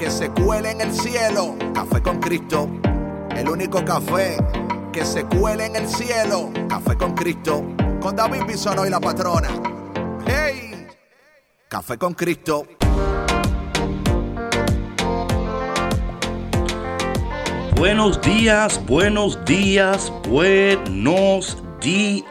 que se cuele en el cielo. Café con Cristo, el único café que se cuele en el cielo. Café con Cristo, con David Bisono y la patrona. ¡Hey! Café con Cristo. Buenos días, buenos días, buenos días.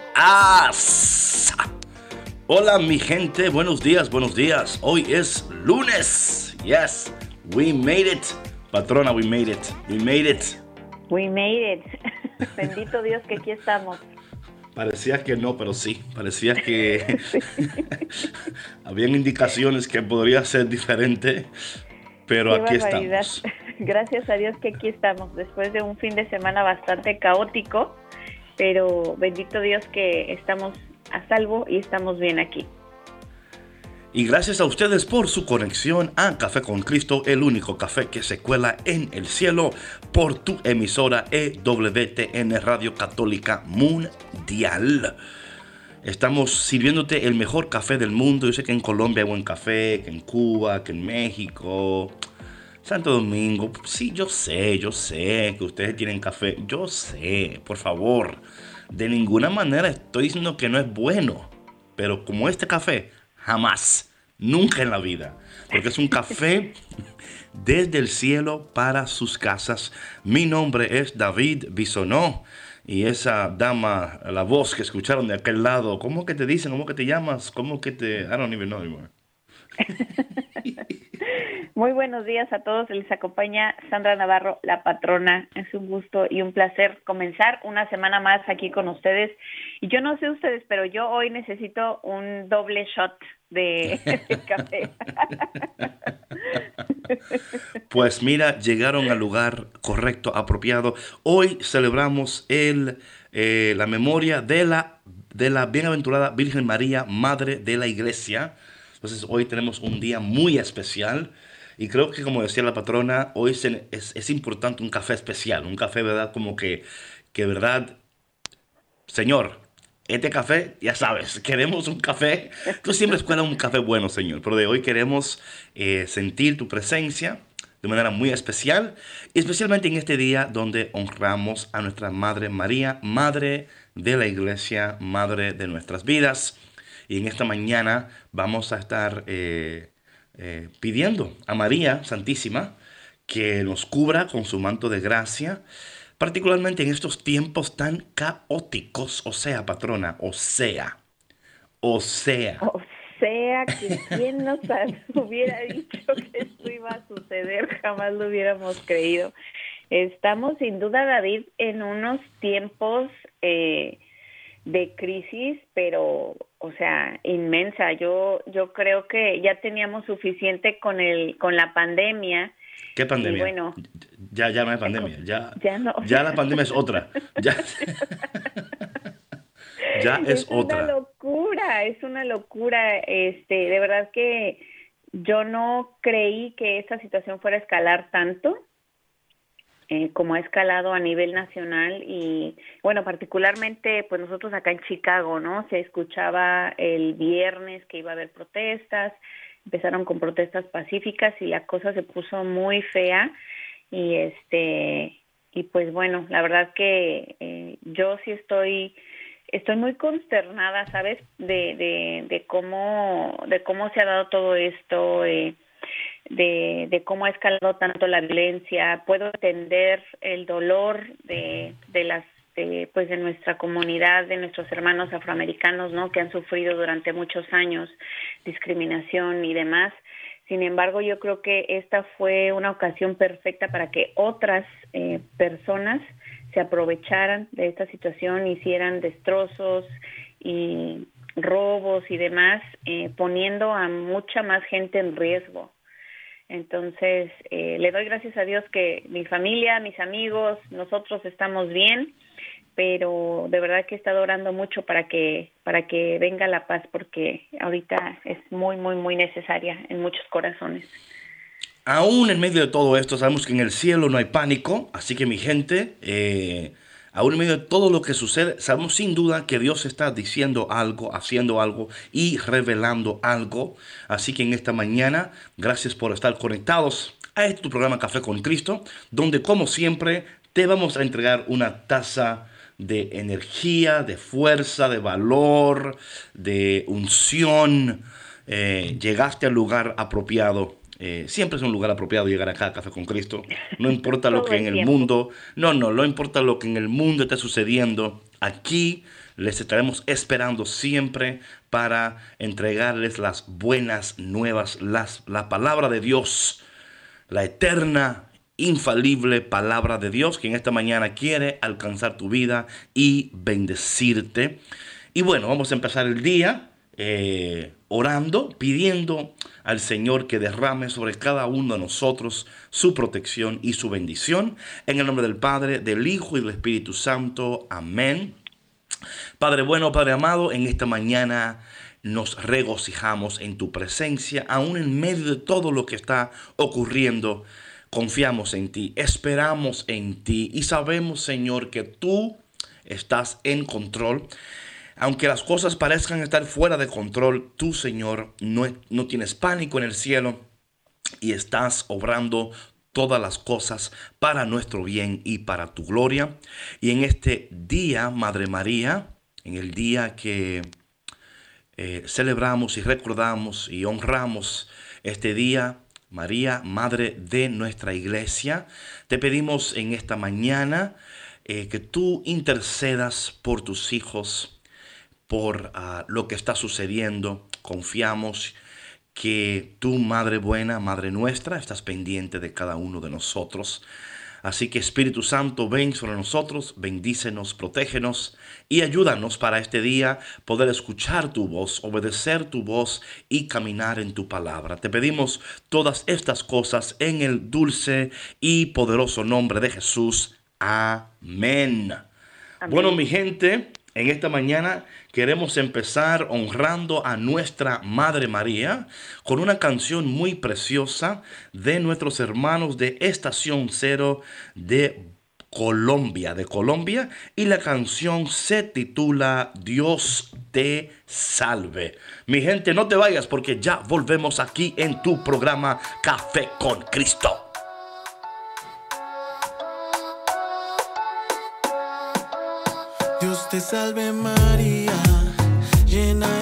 Hola mi gente, buenos días, buenos días. Hoy es lunes. Yes. We made it. Patrona, we made it. We made it. We made it. Bendito Dios que aquí estamos. Parecía que no, pero sí. Parecía que habían indicaciones que podría ser diferente, pero aquí estamos. Gracias a Dios que aquí estamos, después de un fin de semana bastante caótico, pero bendito Dios que estamos a salvo y estamos bien aquí. Y gracias a ustedes por su conexión a Café con Cristo, el único café que se cuela en el cielo por tu emisora EWTN Radio Católica Mundial. Estamos sirviéndote el mejor café del mundo. Yo sé que en Colombia hay buen café, que en Cuba, que en México, Santo Domingo. Sí, yo sé, yo sé que ustedes tienen café. Yo sé, por favor. De ninguna manera estoy diciendo que no es bueno. Pero como este café Jamás. Nunca en la vida. Porque es un café desde el cielo para sus casas. Mi nombre es David Bisonó. Y esa dama, la voz que escucharon de aquel lado, ¿cómo que te dicen? ¿Cómo que te llamas? ¿Cómo que te... I don't even know anymore. Muy buenos días a todos. Les acompaña Sandra Navarro, la patrona. Es un gusto y un placer comenzar una semana más aquí con ustedes. Y yo no sé ustedes, pero yo hoy necesito un doble shot de, café. Pues mira, llegaron al lugar correcto, apropiado. Hoy celebramos el, eh, la memoria de la, de la bienaventurada Virgen María, Madre de la Iglesia. Entonces hoy tenemos un día muy especial. Y creo que como decía la patrona, hoy es, es, importante un café especial, un café, ¿verdad? Como que, que, ¿verdad? Señor, este café, ya sabes, queremos un café. Tú siempre esperas un café bueno, Señor, pero de hoy queremos eh, sentir tu presencia de manera muy especial, especialmente en este día donde honramos a nuestra Madre María, Madre de la Iglesia, Madre de nuestras vidas. Y en esta mañana vamos a estar eh, eh, pidiendo a María Santísima que nos cubra con su manto de gracia particularmente en estos tiempos tan caóticos, o sea, patrona, o sea, o sea. O sea, que quien nos hubiera dicho que esto iba a suceder, jamás lo hubiéramos creído. Estamos sin duda, David, en unos tiempos eh, de crisis, pero, o sea, inmensa. Yo, yo creo que ya teníamos suficiente con el, con la pandemia. ¿Qué pandemia? bueno, ya, ya no hay pandemia. Ya, ya, la pandemia es otra. Ya, ya es, otra. Es una locura, es una locura. Este, de verdad que yo no creí que esta situación fuera a escalar tanto. Eh, como ha escalado a nivel nacional y bueno, particularmente pues nosotros acá en Chicago, ¿no? Se escuchaba el viernes que iba a haber protestas, empezaron con protestas pacíficas y la cosa se puso muy fea y este y pues bueno la verdad que eh, yo sí estoy estoy muy consternada sabes de, de, de cómo de cómo se ha dado todo esto eh, de, de cómo ha escalado tanto la violencia puedo entender el dolor de, de las pues de nuestra comunidad de nuestros hermanos afroamericanos no que han sufrido durante muchos años discriminación y demás sin embargo, yo creo que esta fue una ocasión perfecta para que otras eh, personas se aprovecharan de esta situación, hicieran destrozos y robos y demás, eh, poniendo a mucha más gente en riesgo. Entonces, eh, le doy gracias a Dios que mi familia, mis amigos, nosotros estamos bien, pero de verdad que he estado orando mucho para que para que venga la paz porque ahorita es muy muy muy necesaria en muchos corazones. Aún en medio de todo esto, sabemos que en el cielo no hay pánico, así que mi gente, eh, aún en medio de todo lo que sucede, sabemos sin duda que Dios está diciendo algo, haciendo algo y revelando algo. Así que en esta mañana, gracias por estar conectados a este programa Café con Cristo, donde como siempre te vamos a entregar una taza de energía, de fuerza, de valor, de unción. Eh, llegaste al lugar apropiado eh, siempre es un lugar apropiado llegar acá a Café con Cristo. No importa lo que en el mundo, no, no, no importa lo que en el mundo esté sucediendo. Aquí les estaremos esperando siempre para entregarles las buenas nuevas, las, la palabra de Dios, la eterna, infalible palabra de Dios que en esta mañana quiere alcanzar tu vida y bendecirte. Y bueno, vamos a empezar el día eh, orando, pidiendo al Señor que derrame sobre cada uno de nosotros su protección y su bendición. En el nombre del Padre, del Hijo y del Espíritu Santo. Amén. Padre bueno, Padre amado, en esta mañana nos regocijamos en tu presencia, aún en medio de todo lo que está ocurriendo. Confiamos en ti, esperamos en ti y sabemos, Señor, que tú estás en control. Aunque las cosas parezcan estar fuera de control, tú, Señor, no, no tienes pánico en el cielo y estás obrando todas las cosas para nuestro bien y para tu gloria. Y en este día, Madre María, en el día que eh, celebramos y recordamos y honramos este día, María, Madre de nuestra iglesia, te pedimos en esta mañana eh, que tú intercedas por tus hijos por ah, lo que está sucediendo. Confiamos que tú, Madre buena, Madre nuestra, estás pendiente de cada uno de nosotros. Así que Espíritu Santo, ven sobre nosotros, bendícenos, protégenos y ayúdanos para este día poder escuchar tu voz, obedecer tu voz y caminar en tu palabra. Te pedimos todas estas cosas en el dulce y poderoso nombre de Jesús. Amén. Bueno, mi gente, en esta mañana queremos empezar honrando a nuestra Madre María con una canción muy preciosa de nuestros hermanos de Estación Cero de Colombia, de Colombia, y la canción se titula Dios te salve. Mi gente, no te vayas porque ya volvemos aquí en tu programa Café con Cristo. Dios te salve María, llena eres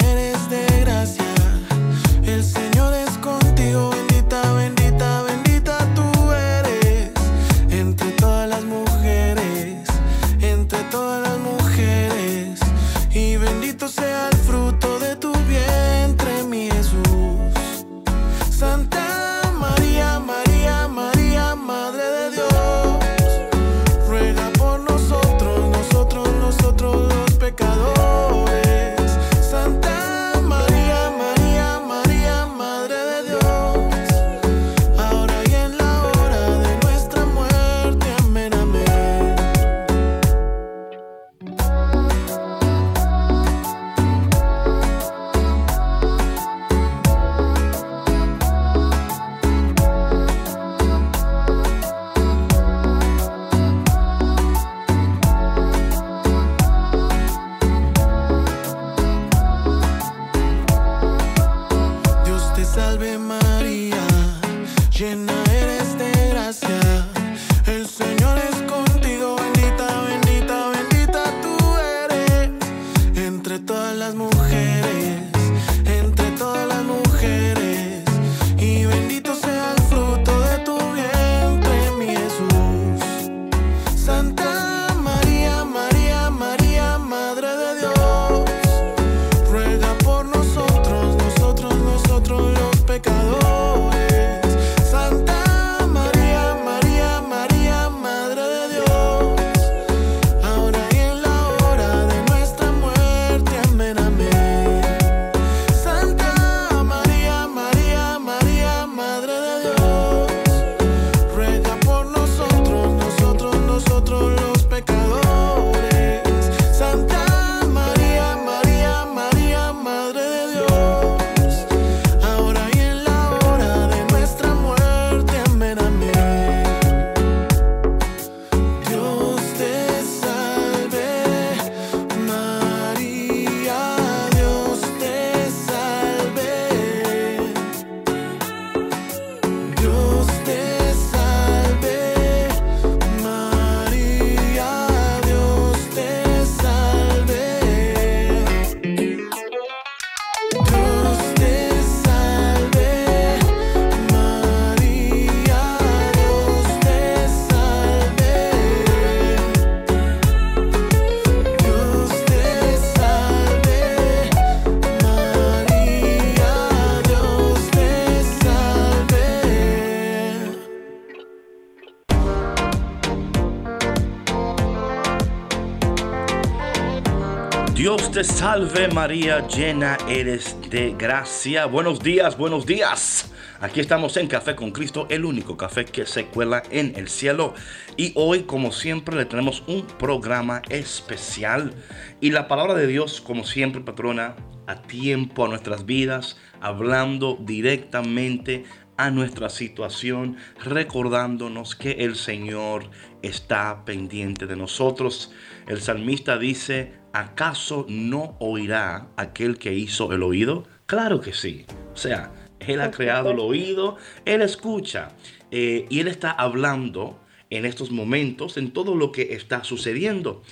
salve María, llena eres de gracia. Buenos días, buenos días. Aquí estamos en Café con Cristo, el único café que se cuela en el cielo. Y hoy, como siempre, le tenemos un programa especial. Y la palabra de Dios, como siempre, patrona, a tiempo a nuestras vidas, hablando directamente a nuestra situación, recordándonos que el Señor está pendiente de nosotros. El salmista dice, ¿acaso no oirá aquel que hizo el oído? Claro que sí. O sea, Él ha creado el oído, Él escucha eh, y Él está hablando en estos momentos, en todo lo que está sucediendo.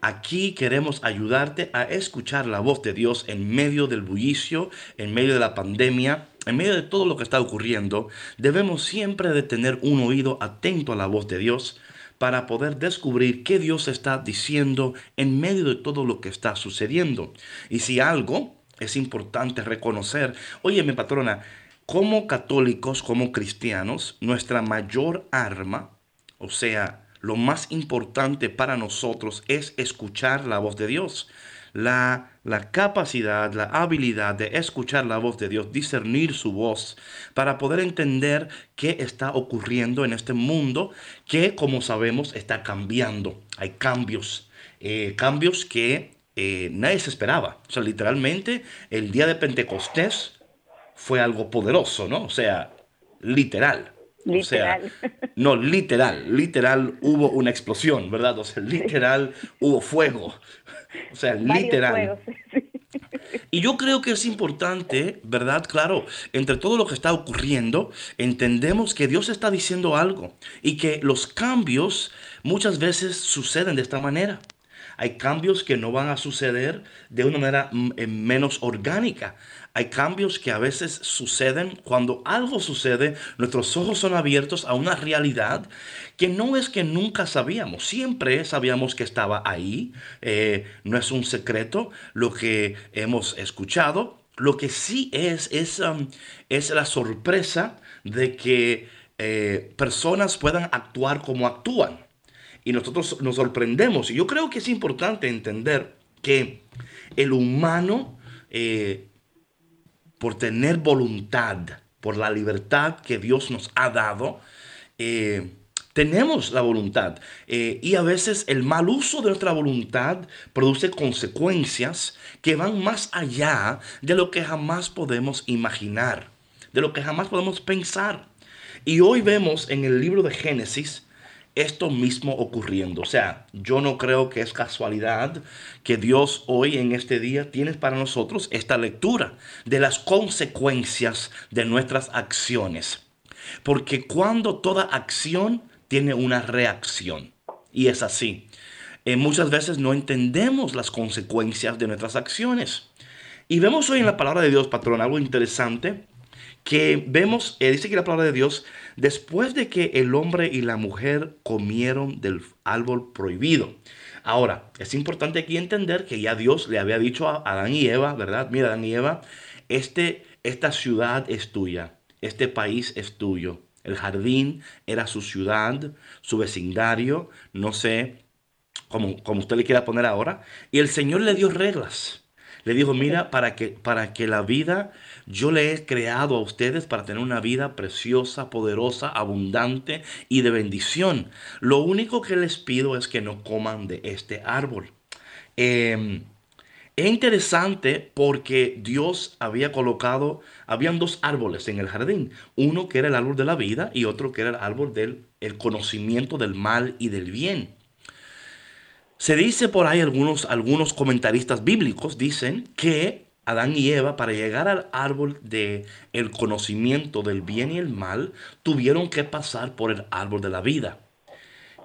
Aquí queremos ayudarte a escuchar la voz de Dios en medio del bullicio, en medio de la pandemia, en medio de todo lo que está ocurriendo. Debemos siempre de tener un oído atento a la voz de Dios para poder descubrir qué Dios está diciendo en medio de todo lo que está sucediendo. Y si algo es importante reconocer, oye mi patrona, como católicos, como cristianos, nuestra mayor arma, o sea, lo más importante para nosotros es escuchar la voz de Dios. La, la, capacidad, la habilidad de escuchar la voz de Dios, discernir su voz, para poder entender qué está ocurriendo en este mundo que, como sabemos, está cambiando. Hay cambios, eh, cambios que eh, nadie se esperaba. O sea, literalmente, el día de Pentecostés fue algo poderoso, ¿no? O sea, literal. Literal. O sea, no, literal, literal hubo una explosión, ¿verdad? O sea, literal hubo fuego. O sea, literal. Y yo creo que es importante, ¿verdad? Claro, entre todo lo que está ocurriendo, entendemos que Dios está diciendo algo y que los cambios muchas veces suceden de esta manera. Hay cambios que no van a suceder de una manera mm, eh, menos orgánica. Hay cambios que a veces suceden cuando algo sucede, nuestros ojos son abiertos a una realidad que no es que nunca sabíamos, siempre sabíamos que estaba ahí, eh, no es un secreto lo que hemos escuchado, lo que sí es es, um, es la sorpresa de que eh, personas puedan actuar como actúan. Y nosotros nos sorprendemos. Y yo creo que es importante entender que el humano eh, por tener voluntad, por la libertad que Dios nos ha dado, tenemos la voluntad. Eh, y a veces el mal uso de nuestra voluntad produce consecuencias que van más allá de lo que jamás podemos imaginar, de lo que jamás podemos pensar. Y hoy vemos en el libro de Génesis esto mismo ocurriendo. O sea, yo no creo que es casualidad que Dios hoy en este día tiene para nosotros esta lectura de las consecuencias de nuestras acciones. Porque cuando toda acción tiene una reacción, y es así, eh, muchas veces no entendemos las consecuencias de nuestras acciones. Y vemos hoy en la palabra de Dios, patrón, algo interesante que vemos, eh, dice que la palabra de Dios, después de que el hombre y la mujer comieron del árbol prohibido. Ahora, es importante aquí entender que ya Dios le había dicho a Adán y Eva, ¿verdad? Mira, Adán y Eva, este, esta ciudad es tuya, este país es tuyo. El jardín era su ciudad, su vecindario, no sé, como, como usted le quiera poner ahora. Y el Señor le dio reglas. Le dijo, mira, para que, para que la vida yo le he creado a ustedes para tener una vida preciosa, poderosa, abundante y de bendición. Lo único que les pido es que no coman de este árbol. Em, es interesante porque Dios había colocado, habían dos árboles en el jardín, uno que era el árbol de la vida y otro que era el árbol del el conocimiento del mal y del bien. Se dice por ahí algunos, algunos comentaristas bíblicos dicen que Adán y Eva, para llegar al árbol de el conocimiento del bien y el mal, tuvieron que pasar por el árbol de la vida.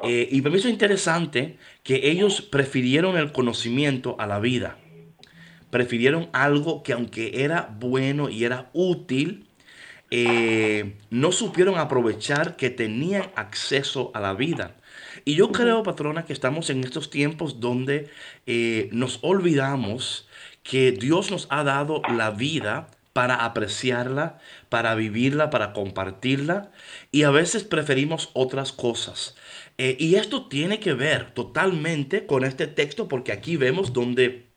Eh, y mí es interesante que ellos prefirieron el conocimiento a la vida. Prefirieron algo que aunque era bueno y era útil, eh, no supieron aprovechar que tenían acceso a la vida. Y yo creo, patrona, que estamos en estos tiempos donde eh, nos olvidamos que Dios nos ha dado la vida para apreciarla, para vivirla, para compartirla, y a veces preferimos otras cosas. Eh, y esto tiene que ver totalmente con este texto, porque aquí vemos donde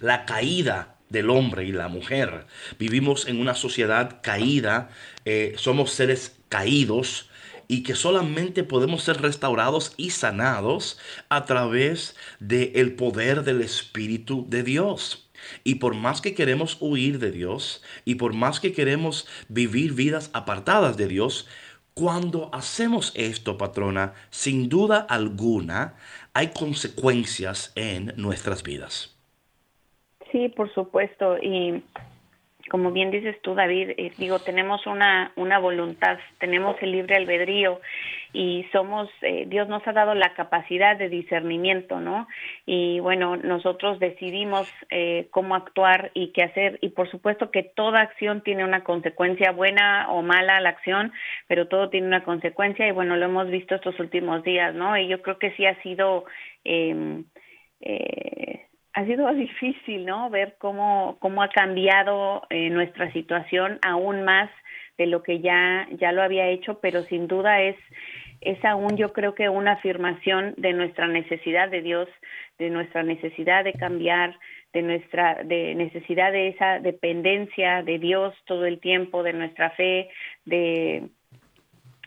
la caída del hombre y la mujer. Vivimos en una sociedad caída, eh, somos seres caídos y que solamente podemos ser restaurados y sanados a través del poder del Espíritu de Dios. Y por más que queremos huir de Dios y por más que queremos vivir vidas apartadas de Dios, cuando hacemos esto, patrona, sin duda alguna, hay consecuencias en nuestras vidas. Sí, por supuesto. Y como bien dices tú, David, eh, digo, tenemos una, una voluntad, tenemos el libre albedrío y somos, eh, Dios nos ha dado la capacidad de discernimiento, ¿no? Y bueno, nosotros decidimos eh, cómo actuar y qué hacer y por supuesto que toda acción tiene una consecuencia buena o mala la acción, pero todo tiene una consecuencia y bueno, lo hemos visto estos últimos días, ¿no? Y yo creo que sí ha sido... Eh, eh, ha sido difícil, ¿no? Ver cómo, cómo ha cambiado eh, nuestra situación aún más de lo que ya, ya lo había hecho, pero sin duda es, es aún yo creo que una afirmación de nuestra necesidad de Dios, de nuestra necesidad de cambiar, de nuestra de necesidad de esa dependencia de Dios todo el tiempo, de nuestra fe, de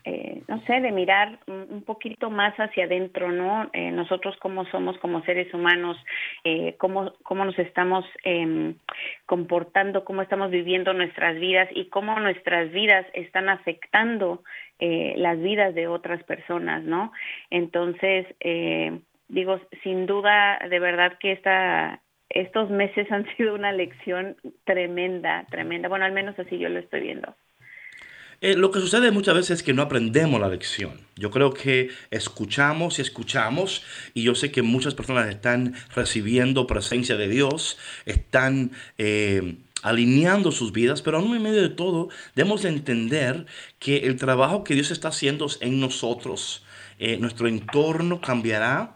eh, no sé, de mirar un poquito más hacia adentro, ¿no? Eh, nosotros cómo somos como seres humanos, eh, cómo, cómo nos estamos eh, comportando, cómo estamos viviendo nuestras vidas y cómo nuestras vidas están afectando eh, las vidas de otras personas, ¿no? Entonces, digo, sin duda, de verdad que esta, estos meses han sido una lección tremenda, tremenda. Bueno, al menos así yo lo estoy viendo. Eh, lo que sucede muchas veces es que no aprendemos la lección. Yo creo que escuchamos y escuchamos y yo sé que muchas personas están recibiendo presencia de Dios, están eh, alineando sus vidas, pero aún en medio de todo debemos entender que el trabajo que Dios está haciendo en nosotros, eh, nuestro entorno cambiará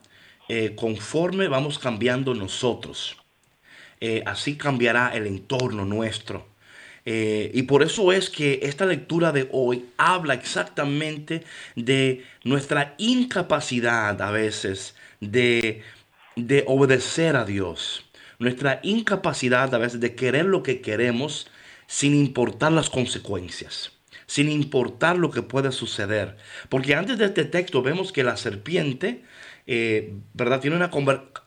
conforme vamos cambiando nosotros. así cambiará el entorno nuestro. Eh, y por eso es que esta lectura de hoy habla exactamente de nuestra incapacidad a veces de, de obedecer a Dios. Nuestra incapacidad a veces de querer lo que queremos sin importar las consecuencias sin importar lo que pueda suceder. Porque antes de este texto vemos que la serpiente, eh, ¿verdad? Tiene una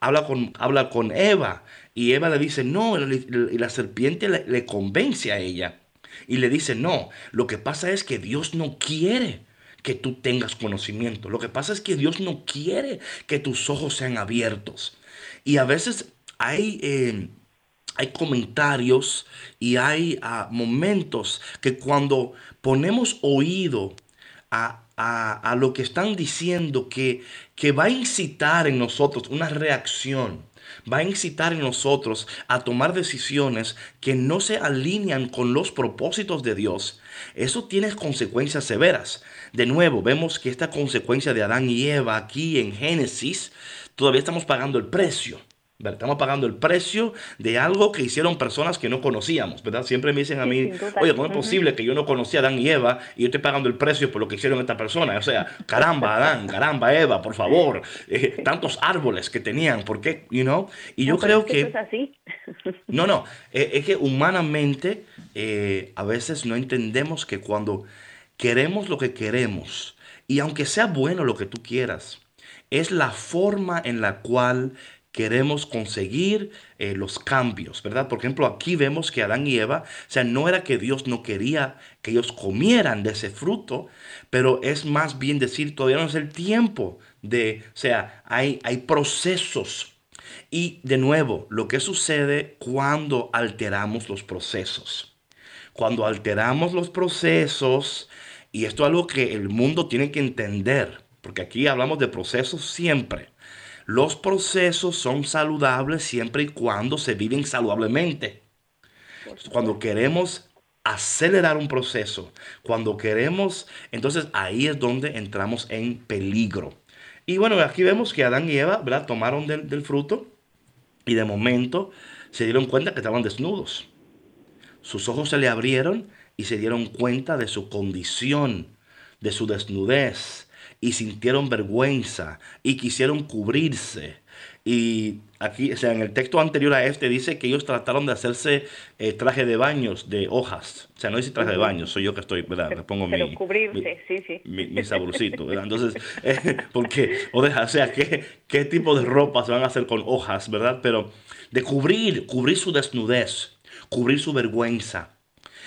habla con, habla con Eva y Eva le dice, no, y la serpiente le, convence a ella. Y le dice, no, lo que pasa es que Dios no quiere que tú tengas conocimiento. Lo que pasa es que Dios no quiere que tus ojos sean abiertos. Y a veces hay, eh, hay comentarios y hay ah, momentos que cuando ponemos oído a, a, lo que están diciendo, que, que va a incitar en nosotros una reacción va a incitar en nosotros a tomar decisiones que no se alinean con los propósitos de Dios, eso tiene consecuencias severas. De nuevo, vemos que esta consecuencia de Adán y Eva aquí en Génesis, todavía estamos pagando el precio. Estamos pagando el precio de algo que hicieron personas que no conocíamos, ¿verdad? Siempre me dicen a mí, oye, ¿cómo es posible que yo no conocía a Adán y Eva y yo estoy pagando el precio por lo que hicieron esta persona? O sea, caramba, Adán, caramba, Eva, por favor, eh, tantos árboles que tenían, ¿por qué? You know? Y yo creo que... es así. no, no, eh, es que humanamente eh, a veces no entendemos que cuando queremos lo que queremos, y aunque sea bueno lo que tú quieras, es la forma en la cual queremos conseguir eh, los cambios, ¿verdad? Por ejemplo, aquí vemos que Adán y Eva, o sea, no era que Dios no quería que ellos comieran de ese fruto, pero es más bien decir, todavía no es el tiempo de, o sea, hay, hay procesos. Y de nuevo, lo que sucede cuando alteramos los procesos. Cuando alteramos los procesos, y esto es algo que el mundo tiene que entender, porque aquí hablamos de procesos siempre. Los procesos son saludables siempre y cuando se viven saludablemente. Cuando queremos acelerar un proceso, cuando queremos, entonces ahí es donde entramos en peligro. Y bueno, aquí vemos que Adán y Eva ¿verdad? tomaron del, del fruto y de momento se dieron cuenta que estaban desnudos. Sus ojos se le abrieron y se dieron cuenta de su condición, de su desnudez y sintieron vergüenza y quisieron cubrirse. Y aquí, o sea, en el texto anterior a este dice que ellos trataron de hacerse eh, traje de baños de hojas. O sea, no dice traje de baños, soy yo que estoy, ¿verdad? Me pongo Pero mi, cubrirse, sí, sí. mi, mi saborcito, ¿verdad? Entonces, eh, porque, o, deja, o sea, ¿qué, ¿qué tipo de ropa se van a hacer con hojas, ¿verdad? Pero de cubrir, cubrir su desnudez, cubrir su vergüenza.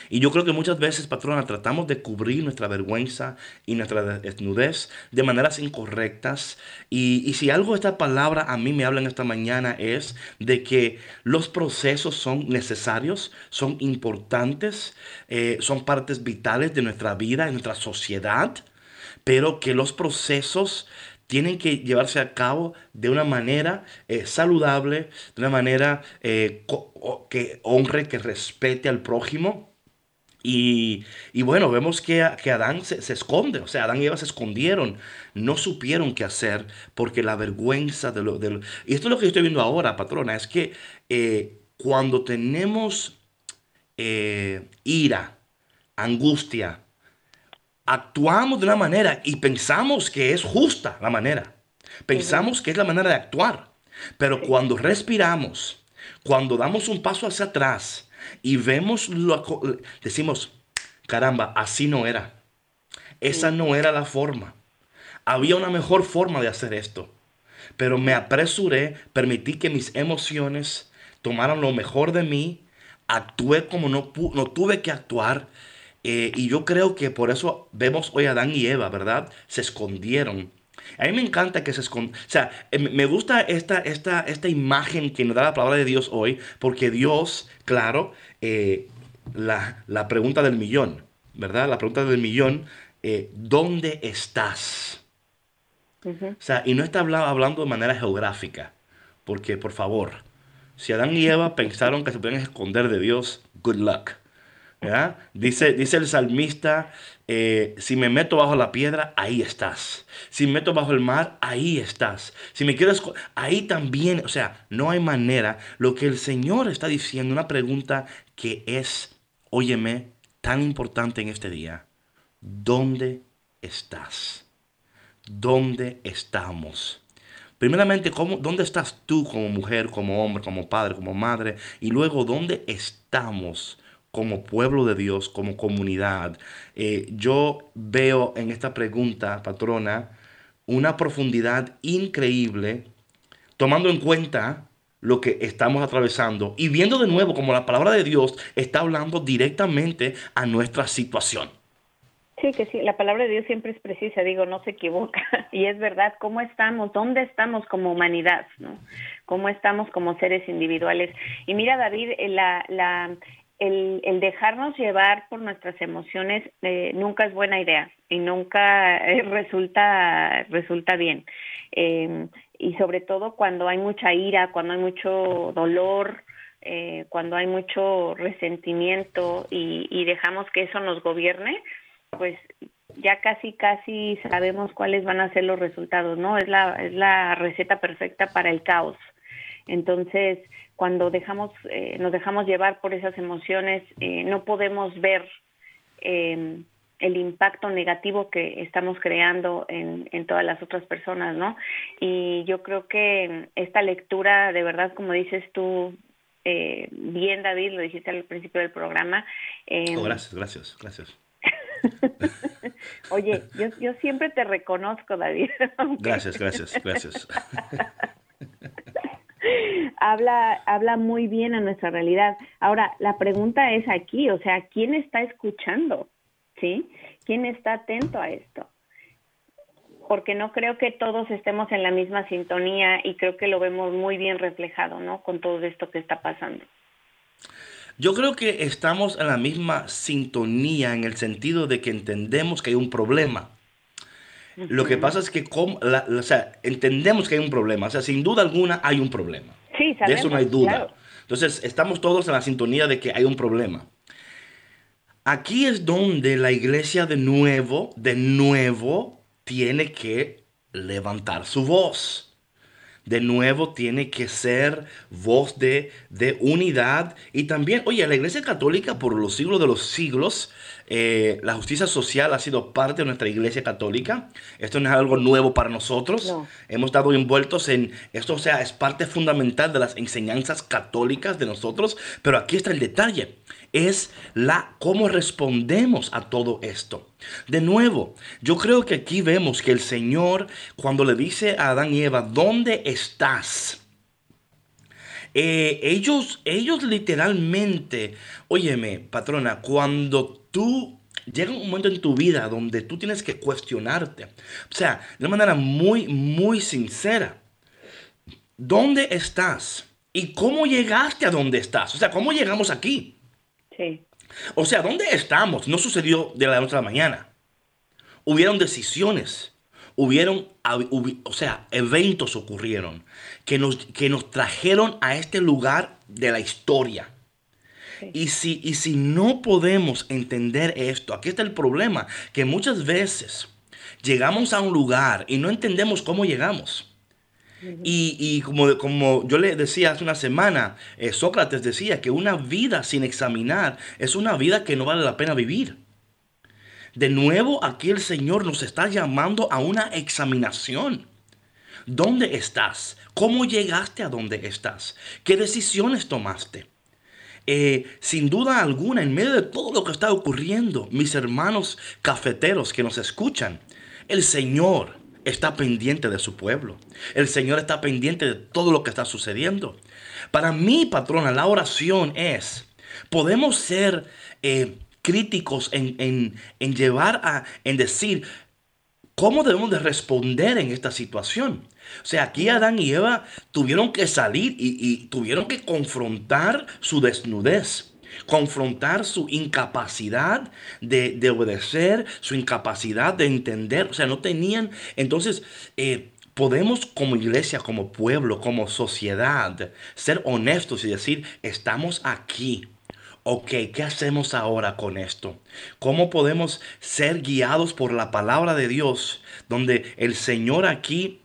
Y yo creo que muchas veces, patrona, tratamos de cubrir nuestra vergüenza y nuestra desnudez de maneras incorrectas. Y, y si algo esta palabra a mí me habla en esta mañana es de que los procesos son necesarios, son importantes, eh, son partes vitales de nuestra vida, de nuestra sociedad, pero que los procesos tienen que llevarse a cabo de una manera eh, saludable, de una manera eh, que honre, que respete al prójimo. Y, y bueno, vemos que, que Adán se, se esconde, o sea, Adán y Eva se escondieron, no supieron qué hacer porque la vergüenza de lo... De lo- y esto es lo que yo estoy viendo ahora, patrona, es que eh, cuando tenemos eh, ira, angustia, actuamos de una manera y pensamos que es justa la manera. Pensamos que es la manera de actuar. Pero cuando respiramos, cuando damos un paso hacia atrás y vemos, lo, decimos, caramba, así no era. Esa no era la forma. Había una mejor forma de hacer esto. Pero me apresuré, permití que mis emociones tomaran lo mejor de mí, actué como no, no tuve que actuar. eh, y yo creo que por eso vemos hoy a Adán y Eva, ¿verdad? Se escondieron. A mí me encanta que se escondan. O sea, eh, me gusta esta, esta, esta imagen que nos da la palabra de Dios hoy, porque Dios, claro, eh, la, la pregunta del millón, ¿verdad? La pregunta del millón, eh, ¿dónde estás? O sea, y no está habla- hablando de manera geográfica, porque por favor, si Adán y Eva pensaron que se podían esconder de Dios, good luck. Dice, dice el salmista, eh, si me meto bajo la piedra, ahí estás. Si me meto bajo el mar, ahí estás. Si me quiero esco- ahí también, o sea, no hay manera. Lo que el Señor está diciendo, una pregunta que es, óyeme, tan importante en este día. ¿Dónde estás? ¿Dónde estamos? Primeramente, ¿cómo, ¿dónde estás tú como mujer, como hombre, como padre, como madre? Y luego, ¿dónde estamos como pueblo de Dios, como comunidad? Eh, yo veo en esta pregunta, patrona, una profundidad increíble, tomando en cuenta lo que estamos atravesando y viendo de nuevo como la palabra de Dios está hablando directamente a nuestra situación. Sí, que sí, la palabra de Dios siempre es precisa, digo, no se equivoca. Y es verdad, ¿cómo estamos? ¿Dónde estamos como humanidad? ¿no? ¿Cómo estamos como seres individuales? Y mira, David, eh, la, la, el, el dejarnos llevar por nuestras emociones eh, nunca es buena idea y nunca eh, resulta, resulta bien. Eh, y sobre todo cuando hay mucha ira, cuando hay mucho dolor, eh, cuando hay mucho resentimiento y, y dejamos que eso nos gobierne, pues ya casi casi sabemos cuáles van a ser los resultados, ¿no? Es la es la receta perfecta para el caos. Entonces, cuando dejamos eh, nos dejamos llevar por esas emociones, eh, no podemos ver eh, el impacto negativo que estamos creando en, en todas las otras personas, ¿no? Y yo creo que esta lectura, de verdad, como dices tú, eh, bien David, lo dijiste al principio del programa. eh, Oh, gracias, gracias, gracias. Oye, yo, yo siempre te reconozco, David. aunque Gracias, gracias, gracias. habla, habla muy bien a nuestra realidad. Ahora, la pregunta es aquí, o sea, ¿quién está escuchando? ¿Sí? ¿Quién está atento a esto? Porque no creo que todos estemos en la misma sintonía y creo que lo vemos muy bien reflejado, ¿no? Con todo esto que está pasando. Yo creo que estamos en la misma sintonía en el sentido de que entendemos que hay un problema. Lo que pasa es que como, la- la- o sea, entendemos que hay un problema. O sea, sin duda alguna hay un problema. Sí, De eso no hay sabemos, duda. claro. Entonces, estamos todos en la sintonía de que hay un problema. Aquí es donde la iglesia de nuevo, de nuevo, tiene que levantar su voz. De nuevo tiene que ser voz de, de unidad. Y también, oye, la Iglesia Católica por los siglos de los siglos, eh, la justicia social ha sido parte de nuestra Iglesia Católica. Esto no es algo nuevo para nosotros. Hemos estado envueltos en esto, o sea, es parte fundamental de las enseñanzas católicas de nosotros. Pero aquí está el detalle es la cómo respondemos a todo esto. De nuevo, yo creo que aquí vemos que el Señor cuando le dice a Adán y Eva, ¿dónde estás? Eh, ellos, ellos literalmente, óyeme, patrona, cuando tú llega un momento en tu vida donde tú tienes que cuestionarte, o sea, de una manera muy, muy sincera, ¿dónde estás? ¿Y cómo llegaste a donde estás? O sea, ¿cómo llegamos aquí? O sea, ¿dónde estamos? No sucedió de la noche a la mañana. Hubieron decisiones, hubieron, o sea, eventos ocurrieron que nos, que nos trajeron a este lugar de la historia. Y, si, y si no podemos entender esto, aquí está el problema, que muchas veces llegamos a un lugar y no entendemos cómo llegamos. Y, como, como yo le decía hace una semana, eh, Sócrates decía que una vida sin examinar es una vida que no vale la pena vivir. De nuevo, aquí el Señor nos está llamando a una examinación. ¿Dónde estás? ¿Cómo llegaste a donde estás? ¿Qué decisiones tomaste? Eh, sin duda alguna, en medio de todo lo que está ocurriendo, mis hermanos cafeteros que nos escuchan, el Señor está pendiente de su pueblo. El Señor está pendiente de todo lo que está sucediendo. Para mí, patrona, la oración es, podemos ser eh, críticos en, llevar a, en decir, ¿cómo debemos de responder en esta situación? O sea, aquí Adán y Eva tuvieron que salir y tuvieron que confrontar su desnudez confrontar su incapacidad de, obedecer, su incapacidad de entender. O sea, no tenían. Entonces, eh, podemos como iglesia, como pueblo, como sociedad, ser honestos y decir, estamos aquí. Ok, ¿qué hacemos ahora con esto? ¿Cómo podemos ser guiados por la palabra de Dios, donde el Señor aquí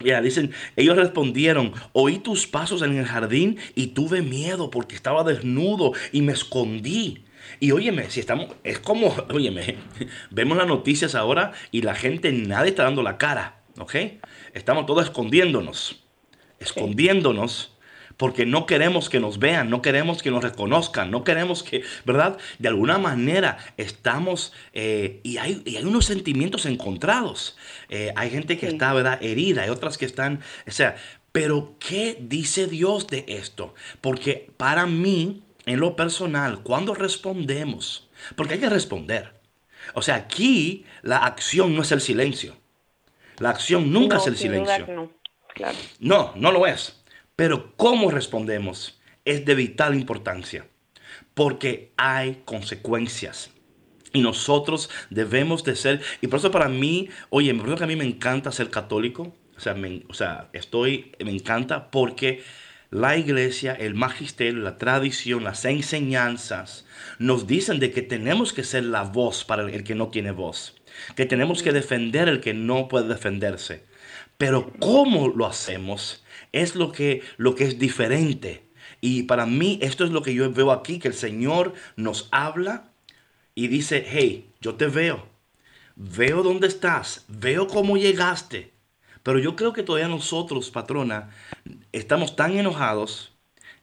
Mira, dicen, ellos respondieron, oí tus pasos en el jardín y tuve miedo porque estaba desnudo y me escondí. Y óyeme, si estamos, es como, óyeme, vemos las noticias ahora y la gente, nadie está dando la cara, ¿ok? Estamos todos escondiéndonos, escondiéndonos porque no queremos que nos vean, no queremos que nos reconozcan, no queremos que, ¿verdad? De alguna manera estamos, eh, y, hay, hay, unos sentimientos encontrados. Eh, hay gente que está, ¿verdad? Herida, hay otras que están, o sea, pero ¿qué dice Dios de esto? Porque para mí, en lo personal, cuando respondemos, porque hay que responder. O sea, aquí la acción no es el silencio. La acción nunca es el silencio. No. Claro. no, no lo es. Pero cómo respondemos es de vital importancia, porque hay consecuencias. Y nosotros debemos de ser, y por eso para mí, oye, me que a mí me encanta ser católico, o sea, me, o sea, estoy, me encanta porque la iglesia, el magisterio, la tradición, las enseñanzas nos dicen de que tenemos que ser la voz para el que no tiene voz, que tenemos que defender el que no puede defenderse. Pero ¿cómo lo hacemos? Es lo que, lo que es diferente. Y para mí esto es lo que yo veo aquí, que el Señor nos habla y dice, hey, yo te veo, veo dónde estás, veo cómo llegaste. Pero yo creo que todavía nosotros, patrona, estamos tan enojados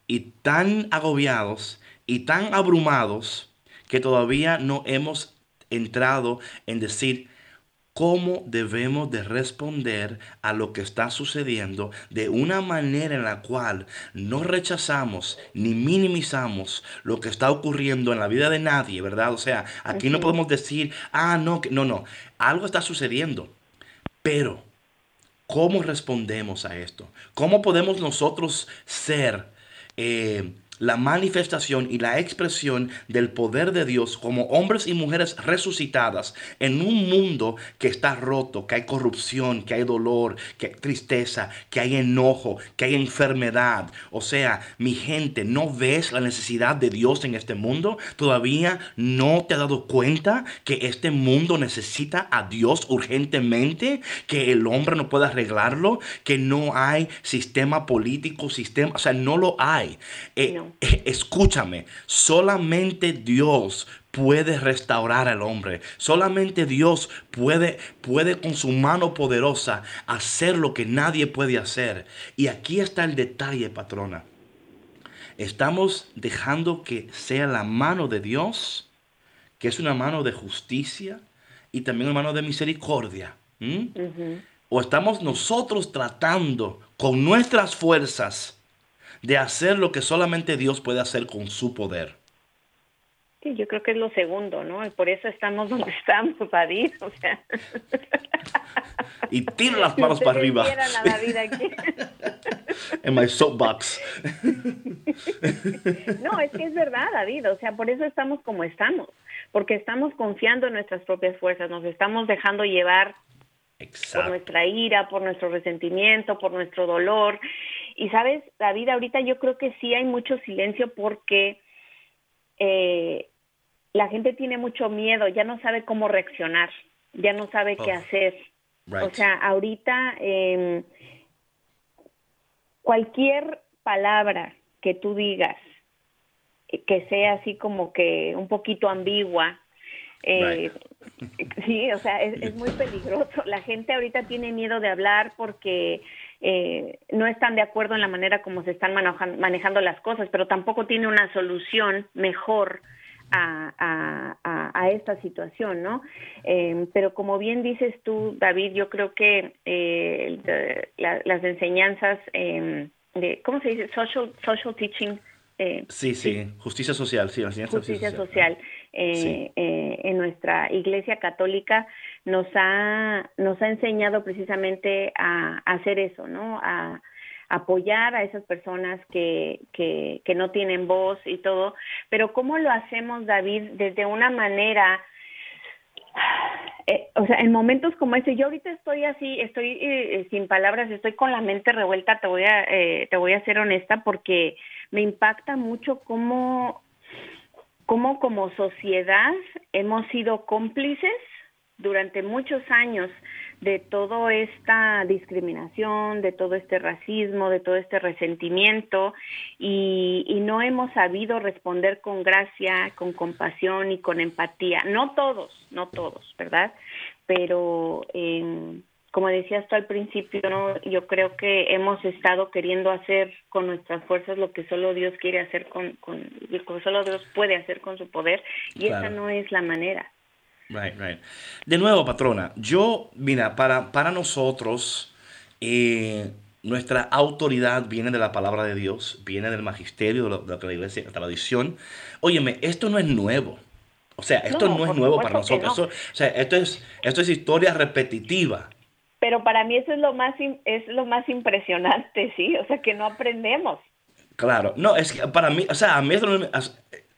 y tan agobiados y tan abrumados que todavía no hemos entrado en decir, cómo debemos de responder a lo que está sucediendo de una manera en la cual no rechazamos ni minimizamos lo que está ocurriendo en la vida de nadie, ¿verdad? O sea, aquí no podemos decir, ah, no, no, no, algo está sucediendo, pero ¿cómo respondemos a esto? ¿Cómo podemos nosotros ser... Eh, la manifestación y la expresión del poder de Dios como hombres y mujeres resucitadas en un mundo que está roto, que hay corrupción, que hay dolor, que hay tristeza, que hay enojo, que hay enfermedad. O sea, mi gente, ¿no ves la necesidad de Dios en este mundo? ¿Todavía no te has dado cuenta que este mundo necesita a Dios urgentemente? ¿Que el hombre no puede arreglarlo? ¿Que no hay sistema político, sistema? O sea, no lo hay. Eh, eh, escúchame, solamente Dios puede restaurar al hombre. Solamente Dios puede, puede con su mano poderosa hacer lo que nadie puede hacer. Y aquí está el detalle, patrona. Estamos dejando que sea la mano de Dios, que es una mano de justicia y también una mano de misericordia. O estamos nosotros tratando con nuestras fuerzas de hacer lo que solamente Dios puede hacer con su poder. Sí, yo creo que es lo segundo, ¿no? Y por eso estamos donde estamos, David, o sea. Y tira las manos para arriba. A aquí. en my soapbox. no, es que es verdad, David, o sea, por eso estamos como estamos, porque estamos confiando en nuestras propias fuerzas, nos estamos dejando llevar por nuestra ira, por nuestro resentimiento, por nuestro dolor. Y sabes, David, ahorita yo creo que sí hay mucho silencio porque eh, la gente tiene mucho miedo, ya no sabe cómo reaccionar, ya no sabe qué hacer. O sea, ahorita em, cualquier palabra que tú digas que sea así como que un poquito ambigua, eh, sí, o sea, es, muy peligroso. La gente ahorita tiene miedo de hablar porque eh, no están de acuerdo en la manera como se están manejando las cosas, pero tampoco tiene una solución mejor a, a, esta situación, ¿no? Eh, pero como bien dices tú, David, yo creo que eh, las enseñanzas eh, de, ¿cómo se dice? Social, social teaching. Eh, sí, sí, justicia social, sí, justicia social. en nuestra iglesia católica nos ha, nos ha enseñado precisamente a, hacer eso, ¿no? A, apoyar a esas personas que, que, no tienen voz y todo, pero ¿cómo lo hacemos, David, desde una manera, eh, o sea, en momentos como ese, yo ahorita estoy así, estoy eh, sin palabras, estoy con la mente revuelta, te voy a, eh, te voy a ser honesta, porque me impacta mucho cómo, cómo como sociedad hemos sido cómplices durante muchos años de toda esta discriminación, de todo este racismo, de todo este resentimiento y, no hemos sabido responder con gracia, con compasión y con empatía. No todos, no todos, ¿verdad? Pero como decías tú al principio, ¿no? yo creo que hemos estado queriendo hacer con nuestras fuerzas lo que solo Dios quiere hacer con, con lo que solo Dios puede hacer con su poder y esa no es la manera. Right, right. De nuevo, patrona, yo, mira, para, para nosotros, eh, nuestra autoridad viene de la palabra de Dios, viene del magisterio, de, la iglesia, la tradición. Óyeme, esto no es nuevo. O sea, esto no, es nuevo para nosotros. o sea, esto es, esto es historia repetitiva. Pero para mí eso es lo más es lo más impresionante, sí, o sea, que no aprendemos. Claro, no, es que para mí, o sea, a mí esto no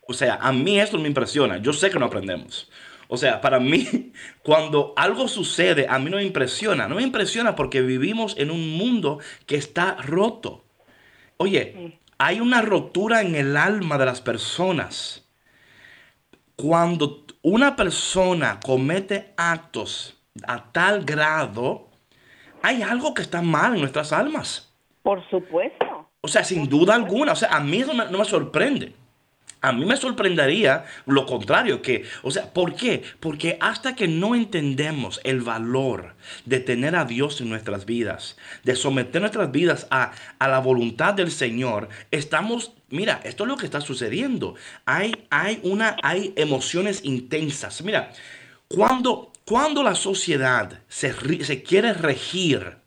o sea, a mí esto me impresiona. Yo sé que no aprendemos. O sea, para mí, cuando algo sucede, a mí no me impresiona. No me impresiona porque vivimos en un mundo que está roto. Oye, hay una rotura en el alma de las personas. Cuando una persona comete actos a tal grado, hay algo que está mal en nuestras almas. Por supuesto. O sea, sin duda alguna. O sea, a mí eso no me sorprende. A mí me sorprendería lo contrario, que, o sea, ¿por qué? Porque hasta que no entendemos el valor de tener a Dios en nuestras vidas, de someter nuestras vidas a, la voluntad del Señor, estamos, mira, esto es lo que está sucediendo. Hay, hay, una, hay emociones intensas. Mira, cuando, cuando la sociedad se, se quiere regir,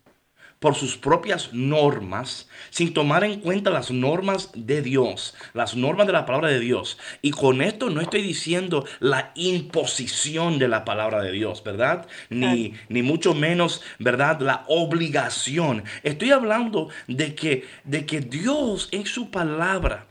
por sus propias normas, sin tomar en cuenta las normas de Dios, las normas de la palabra de Dios. Y con esto no estoy diciendo la imposición de la palabra de Dios, ¿verdad? Ni, ni mucho menos, ¿verdad? La obligación. Estoy hablando de que, de que Dios en su palabra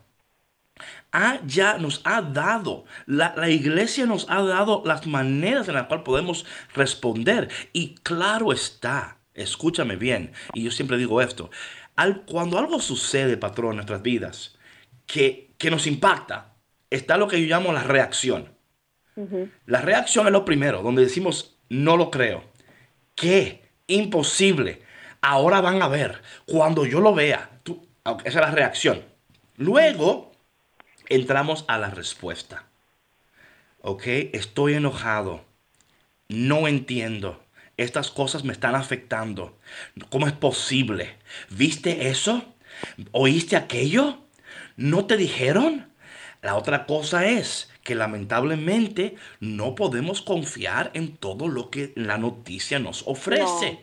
ha, ya nos ha dado, la, la iglesia nos ha dado las maneras en las cuales podemos responder. Y claro está, escúchame bien, y yo siempre digo esto, al, cuando algo sucede, patrón, en nuestras vidas, que, que nos impacta, está lo que yo llamo la reacción. La reacción es lo primero, donde decimos, no lo creo. ¿Qué? Imposible. Ahora van a ver. Cuando yo lo vea, esa es la reacción. Luego entramos a la respuesta. ¿Ok? Estoy enojado. No entiendo. Estas cosas me están afectando. ¿Cómo es posible? ¿Viste eso? ¿Oíste aquello? ¿No te dijeron? La otra cosa es que lamentablemente no podemos confiar en todo lo que la noticia nos ofrece.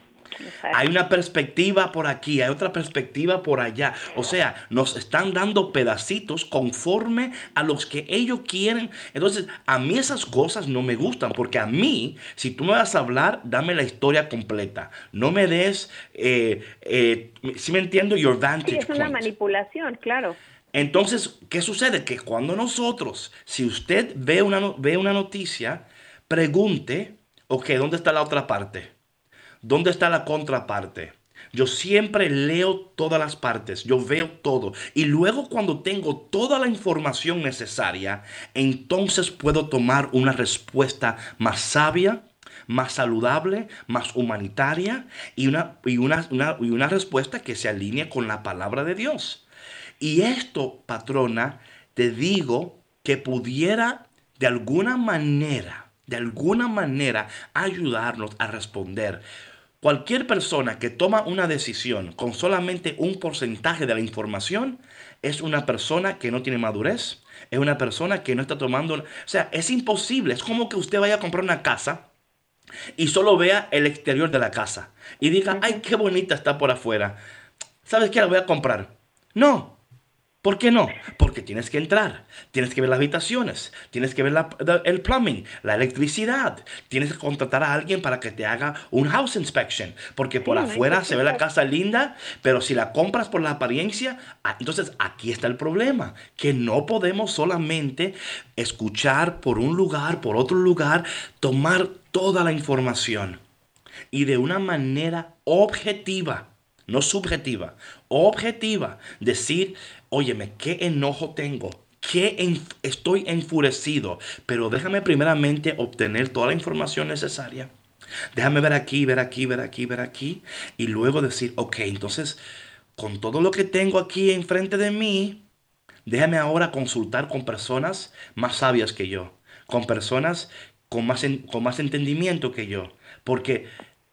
Hay una perspectiva por aquí, hay otra perspectiva por allá. O sea, nos están dando pedacitos conforme a los que ellos quieren. Entonces, a mí esas cosas no me gustan, porque a mí, si tú me vas a hablar, dame la historia completa. No me des, eh, eh, si me entiendo, your vantage sí, es una manipulación, claro. Entonces, ¿qué sucede? Que cuando nosotros, si usted ve una, ve una noticia, pregunte, ok, ¿dónde está la otra parte? ¿Dónde está la contraparte? Yo siempre leo todas las partes, yo veo todo. Y luego cuando tengo toda la información necesaria, entonces puedo tomar una respuesta más sabia, más saludable, más humanitaria y una, y una, y una respuesta que se alinee con la palabra de Dios. Y esto, patrona, te digo que pudiera de alguna manera, de alguna manera ayudarnos a responder. Cualquier persona que toma una decisión con solamente un porcentaje de la información es una persona que no tiene madurez, es una persona que no está tomando... O sea, es imposible, es como que usted vaya a comprar una casa y solo vea el exterior de la casa y diga, ay, qué bonita está por afuera. ¿Sabes qué? La voy a comprar. No, ¿Por qué no? Porque tienes que entrar, tienes que ver las habitaciones, tienes que ver el plumbing, la electricidad, tienes que contratar a alguien para que te haga un house inspection, porque por afuera se ve la casa linda, pero si la compras por la apariencia, ah, entonces aquí está el problema, que no podemos solamente escuchar por un lugar, por otro lugar, tomar toda la información y de una manera objetiva no subjetiva, objetiva, decir, óyeme, qué enojo tengo, qué estoy enfurecido, pero déjame primeramente obtener toda la información necesaria. Déjame ver aquí, ver aquí, ver aquí, ver aquí, y luego decir, ok, entonces, con todo lo que tengo aquí enfrente de mí, déjame ahora consultar con personas más sabias que yo, con personas con más, con más entendimiento que yo, porque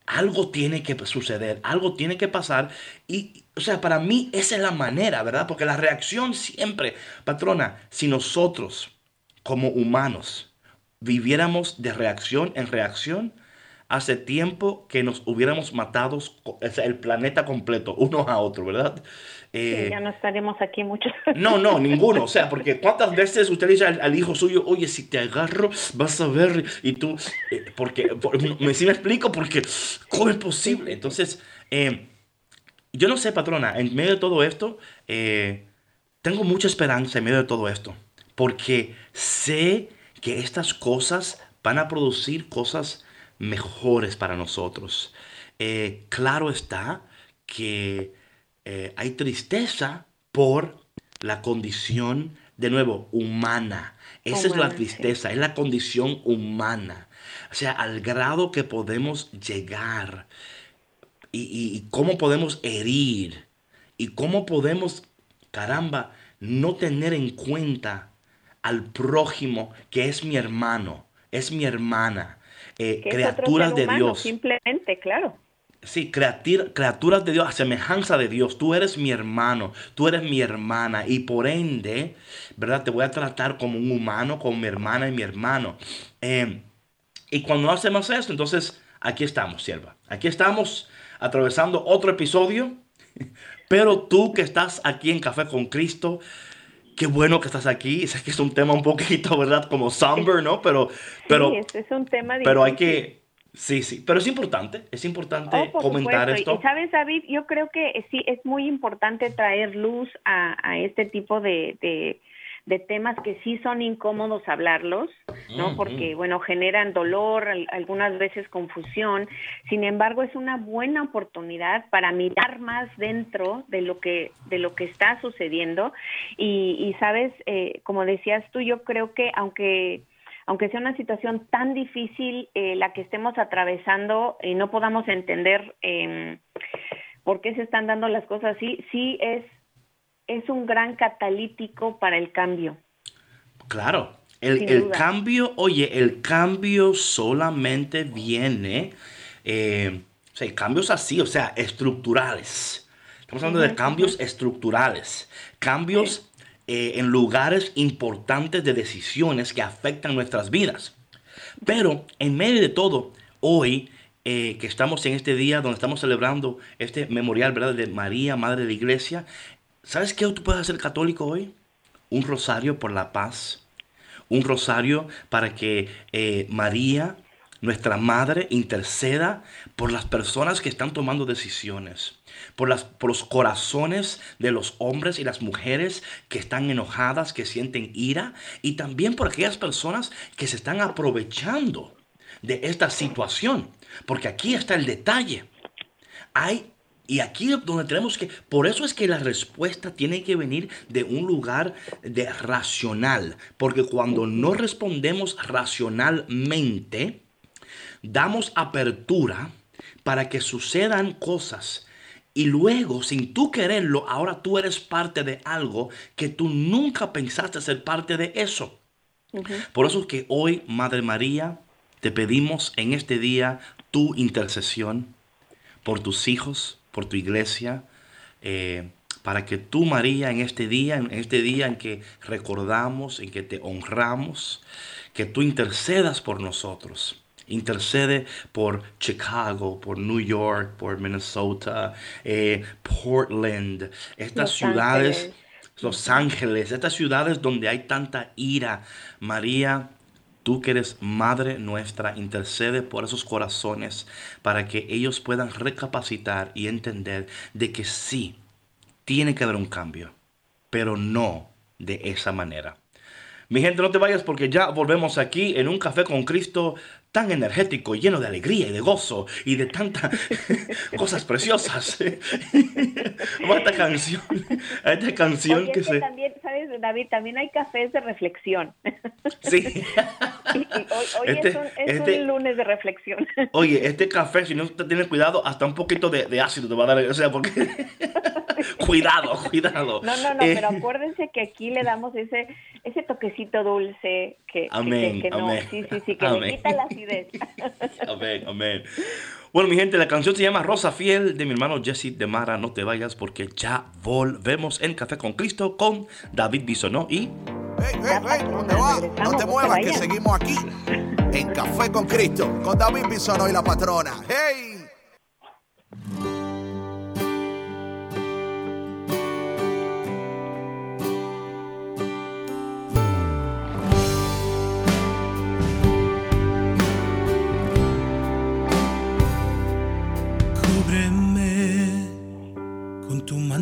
algo tiene que suceder, algo tiene que pasar. Y, o sea, para mí esa es la manera, ¿verdad? Porque la reacción siempre, patrona, si nosotros como humanos viviéramos de reacción en reacción, hace tiempo que nos hubiéramos matado el planeta completo, uno a otro, ¿verdad? Eh, ya no estaremos aquí muchos. No, no, ninguno. O sea, porque cuántas veces usted dice al, hijo suyo, oye, si te agarro, vas a ver, y tú, eh, porque, me, si me explico, porque, ¿cómo es posible? Entonces, eh, yo no sé, patrona, en medio de todo esto, tengo mucha esperanza en medio de todo esto, porque sé que estas cosas van a producir cosas mejores para nosotros. claro está que eh, hay tristeza por la condición, de nuevo, humana. Esa es la tristeza, es la condición humana. O sea, al grado que podemos llegar y, cómo podemos herir y cómo podemos, caramba, no tener en cuenta al prójimo que es mi hermano, es mi hermana, eh, criaturas de Dios. Simplemente, claro. Sí, criaturas de Dios, a semejanza de Dios. Tú eres mi hermano, tú eres mi hermana y por ende, ¿verdad? Te voy a tratar como un humano, como mi hermana y mi hermano. Em, y cuando hacemos esto, entonces aquí estamos, sierva. Aquí estamos atravesando otro episodio. Pero tú que estás aquí en Café con Cristo, qué bueno que estás aquí. Sé que es un tema un poquito, ¿verdad? Como somber, ¿no? Pero, pero, sí, es un tema pero hay que Sí, sí, pero es importante, es importante oh, comentar esto. Y sabes, David, yo creo que sí es muy importante traer luz a, este tipo de, de temas que sí son incómodos hablarlos, ¿no? Porque, bueno, generan dolor, algunas veces confusión. Sin embargo, es una buena oportunidad para mirar más dentro de lo que, de lo que está sucediendo. Y, sabes, eh, como decías tú, yo creo que aunque aunque sea una situación tan difícil eh, la que estemos atravesando y no podamos entender eh, por qué se están dando las cosas así, sí es, es un gran catalítico para el cambio. Claro, el, cambio, oye, el cambio solamente viene, eh, o sea, cambios así, o sea, estructurales. Estamos hablando de cambios estructurales, cambios eh, en lugares importantes de decisiones que afectan nuestras vidas. Pero en medio de todo, hoy eh, que estamos en este día donde estamos celebrando este memorial ¿verdad? de María, Madre de la Iglesia, ¿sabes qué tú puedes hacer católico hoy? Un rosario por la paz, un rosario para que eh, María, nuestra Madre, interceda por las personas que están tomando decisiones por, por los corazones de los hombres y las mujeres que están enojadas, que sienten ira, y también por aquellas personas que se están aprovechando de esta situación. Porque aquí está el detalle. Hay y aquí es donde tenemos que, por eso es que la respuesta tiene que venir de un lugar de racional, porque cuando no respondemos racionalmente, damos apertura para que sucedan cosas y luego, sin tú quererlo, ahora tú eres parte de algo que tú nunca pensaste ser parte de eso. Por eso es que hoy, Madre María, te pedimos en este día tu intercesión por tus hijos, por tu iglesia, eh, para que tú, María, en este día, en este día en que recordamos, en que te honramos, que tú intercedas por nosotros intercede por Chicago, por New York, por Minnesota, eh, Portland, estas ciudades, Los Ángeles, estas ciudades donde hay tanta ira. María, tú que eres Madre nuestra, intercede por esos corazones para que ellos puedan recapacitar y entender de que sí, tiene que haber un cambio, pero no de esa manera. Mi gente, no te vayas porque ya volvemos aquí en un café con Cristo tan energético, lleno de alegría y de gozo y de tantas cosas preciosas. esta canción, esta canción que se... También, ¿sabes, David? También hay cafés de reflexión. Sí. hoy, este, es, un, este lunes de reflexión. Oye, este café, si no te tienes cuidado, hasta un poquito de, ácido te va a dar. O sea, porque... cuidado, cuidado. No, no, no, pero eh, acuérdense que aquí le damos ese, ese toquecito dulce que, amén, que, no, sí, sí, sí, que le quita la amén, amén. Bueno, mi gente, la canción se llama Rosa Fiel de mi hermano Jesse de Mara. No te vayas porque ya volvemos en Café con Cristo con David Bisonó y. Hey, hey, hey, ¿dónde va? No te muevas, que seguimos aquí en Café con Cristo con David Bisonó y la patrona. ¡Hey!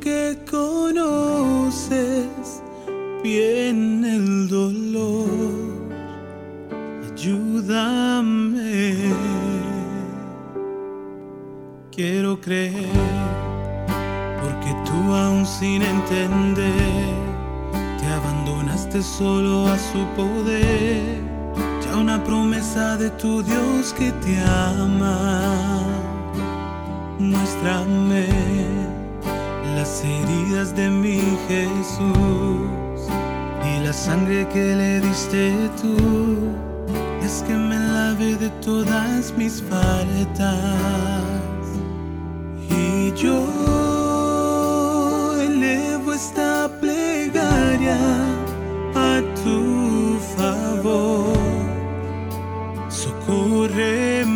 que conoces bien el dolor, ayúdame. Quiero creer, porque tú aún sin entender, te abandonaste solo a su poder, ya una promesa de tu Dios que te ama. Muéstrame las heridas de mi Jesús y la sangre que le diste tú es que me lave de todas mis faltas. Y yo elevo esta plegaria a tu favor. Socorreme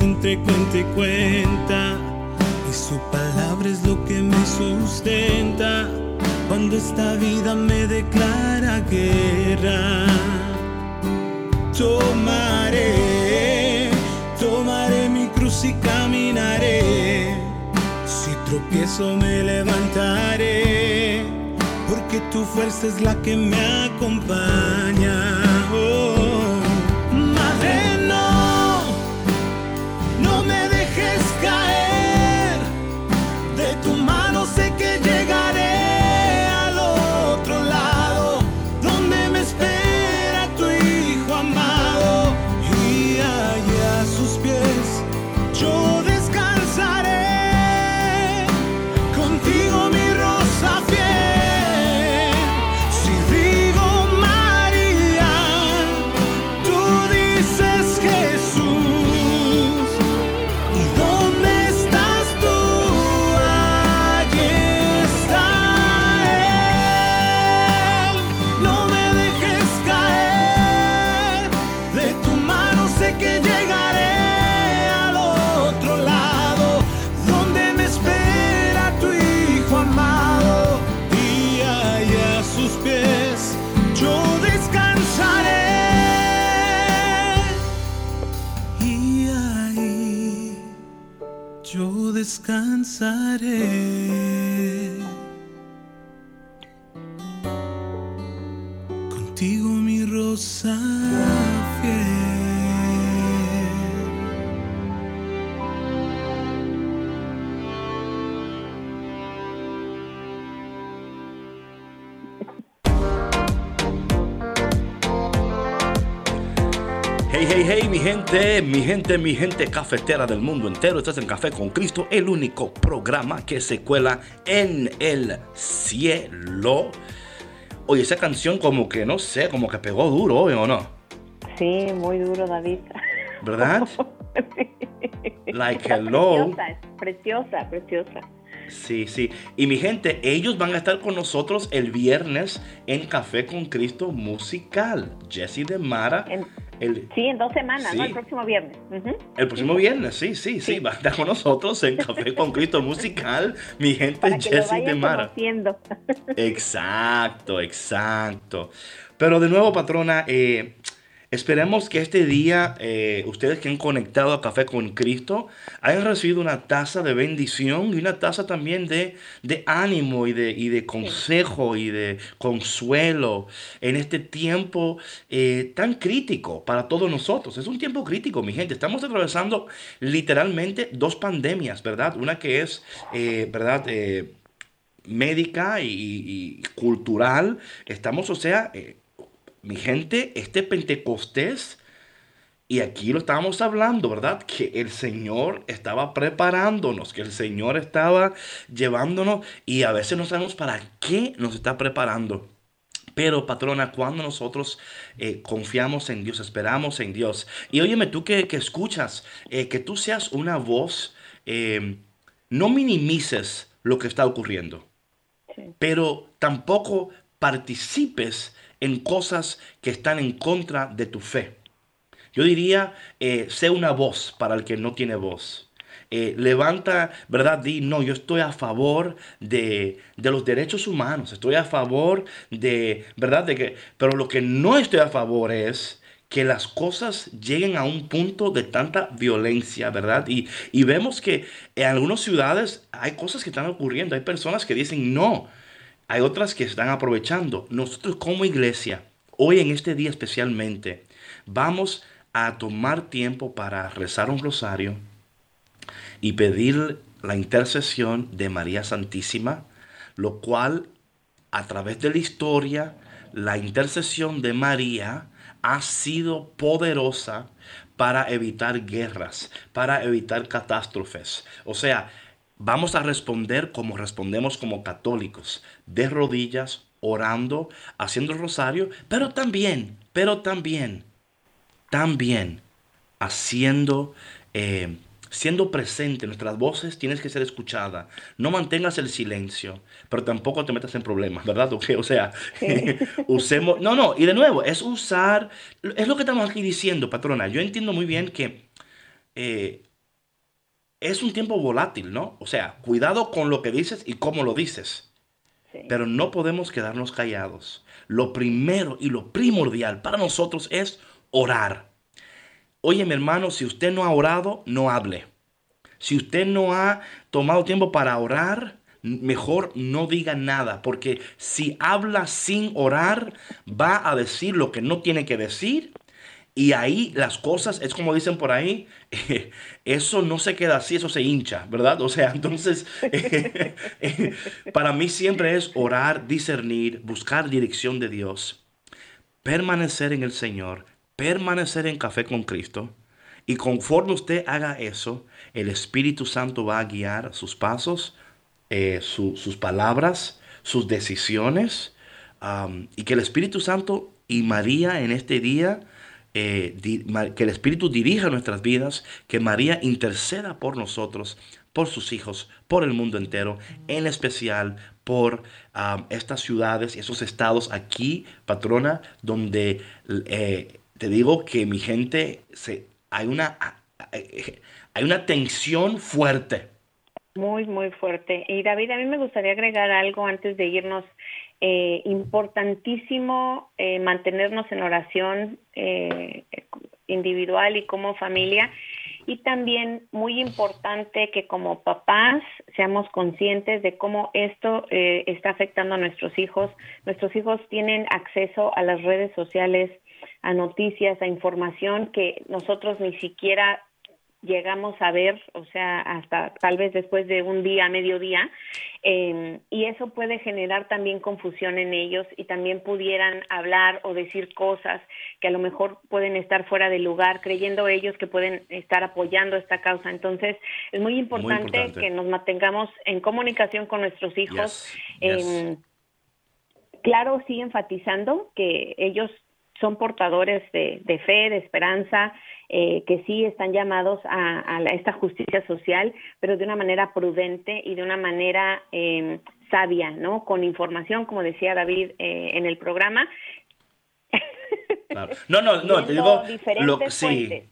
entre cuenta y cuenta. Y su palabra es lo que me sustenta cuando esta vida me declara guerra. Tomaré, tomaré mi cruz y caminaré. Si tropiezo me levantaré, porque tu fuerza es la que me acompaña. Oh, sare Hey, hey, hey, mi gente, mi gente, mi gente cafetera del mundo entero. Estás en Café con Cristo, el único programa que se cuela en el cielo. Oye, esa canción como que, no sé, como que pegó duro hoy o no. Sí, muy duro, David. ¿Verdad? Like hello. Preciosa, preciosa, preciosa. Sí, sí. Y mi gente, ellos van a estar con nosotros el viernes en Café con Cristo musical. Jesse de Mara. En- el, Sí, en dos semanas, ¿no? Sí. El próximo viernes. El próximo viernes, sí, sí, sí, va a estar con nosotros en Café con Cristo musical. Mi gente, Para que lo Jesse de vayan Mara. conociendo. Exacto, exacto. Pero de nuevo, patrona, eh, esperemos que este día eh, ustedes que han conectado a Café con Cristo hayan recibido una taza de bendición y una taza también de, de ánimo y de, y de consejo y de consuelo en este tiempo eh, tan crítico para todos nosotros. Es un tiempo crítico, mi gente. Estamos atravesando literalmente dos pandemias, ¿verdad? Una que es, eh, ¿verdad? Médica y, y cultural. Estamos, o sea, eh, mi gente, este Pentecostés, y aquí lo estábamos hablando, ¿verdad? Que el Señor estaba preparándonos, que el Señor estaba llevándonos y a veces no sabemos para qué nos está preparando. Pero, patrona, cuando nosotros eh, confiamos en Dios, esperamos en Dios, y óyeme tú que, que escuchas, eh, que tú seas una voz, eh, no minimices lo que está ocurriendo Sí. pero tampoco participes en cosas que están en contra de tu fe. Yo diría, eh, sé una voz para el que no tiene voz. Eh, levanta, ¿verdad? Di, no, yo estoy a favor de, de los derechos humanos, estoy a favor de, ¿verdad? De que, pero lo que no estoy a favor es que las cosas lleguen a un punto de tanta violencia, ¿verdad? Y, y vemos que en algunas ciudades hay cosas que están ocurriendo, hay personas que dicen no, hay otras que están aprovechando. Nosotros como iglesia, hoy en este día especialmente, vamos a tomar tiempo para rezar un rosario y pedir la intercesión de María Santísima, lo cual a través de la historia, la intercesión de María ha sido poderosa para evitar guerras, para evitar catástrofes. O sea, vamos a responder como respondemos como católicos, de rodillas, orando, haciendo el rosario, pero también, pero también también haciendo, eh, siendo presente. Nuestras voces tienes que ser escuchada. No mantengas el silencio, pero tampoco te metas en problemas, ¿verdad? O sea, usemos, no, no, y de nuevo, es usar, es lo que estamos aquí diciendo, patrona. Yo entiendo muy bien que eh, es un tiempo volátil, ¿no? O sea, cuidado con lo que dices y cómo lo dices. Pero no podemos quedarnos callados. Lo primero y lo primordial para nosotros es orar. Oye, mi hermano, si usted no ha orado, no hable. Si usted no ha tomado tiempo para orar, mejor no diga nada, porque si habla sin orar, va a decir lo que no tiene que decir y ahí las cosas, es como dicen por ahí, eso no se queda así, eso se hincha, ¿verdad? O sea, entonces, para mí siempre es orar, discernir, buscar dirección de Dios, permanecer en el Señor, permanecer en café con Cristo. Y conforme usted haga eso, el Espíritu Santo va a guiar sus pasos, eh, sus palabras, sus decisiones. y que el Espíritu Santo y María en este día eh, que el Espíritu dirija nuestras vidas, que María interceda por nosotros, por sus hijos, por el mundo entero, en especial por estas ciudades y esos estados aquí, patrona, donde eh, te digo que mi gente, se, hay, una, hay una tensión fuerte. Muy, muy fuerte. Y David, a mí me gustaría agregar algo antes de irnos eh, importantísimo eh, mantenernos en oración eh, individual y como familia. Y también muy importante que como papás seamos conscientes de cómo esto está afectando a nuestros hijos. Nuestros hijos tienen acceso a las redes sociales, a noticias, a información que nosotros ni siquiera llegamos a ver, o sea, hasta tal vez después de un día, mediodía, eh, y eso puede generar también confusión en ellos y también pudieran hablar o decir cosas que a lo mejor pueden estar fuera de lugar, creyendo ellos que pueden estar apoyando esta causa. Entonces, es muy importante, que nos mantengamos en comunicación con nuestros hijos. Em, claro, sí enfatizando que ellos son portadores de, fe, de esperanza, eh, que sí están llamados a, esta justicia social, pero de una manera prudente y de una manera em, sabia, ¿no? Con información, como decía David eh, en el programa. No, no, no, te digo, lo, sí,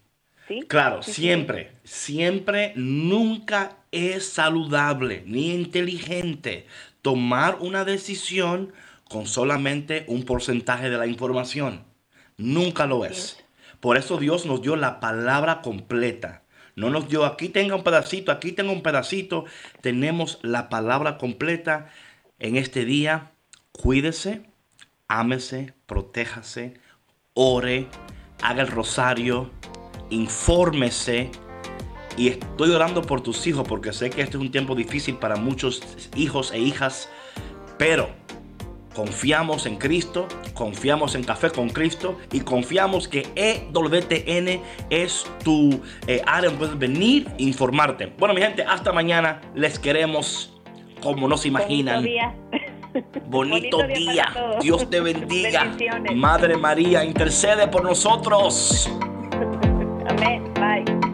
¿sí? Claro, siempre, siempre, nunca es saludable ni inteligente tomar una decisión con solamente un porcentaje de la información. Nunca lo es. Por eso Dios nos dio la palabra completa. No nos dio aquí tenga un pedacito, aquí tengo un pedacito. Tenemos la palabra completa en este día. Cuídese, ámese, protéjase, ore, haga el rosario, infórmese. Y estoy orando por tus hijos porque sé que este es un tiempo difícil para muchos hijos e hijas. Pero Confiamos en Cristo, confiamos en Café con Cristo y confiamos que EWTN es tu eh, área donde puedes venir e informarte. Bueno, mi gente, hasta mañana. Les queremos como no se imaginan. Bonito día. día. Dios te bendiga. Madre María, intercede por nosotros. Amén. Bye.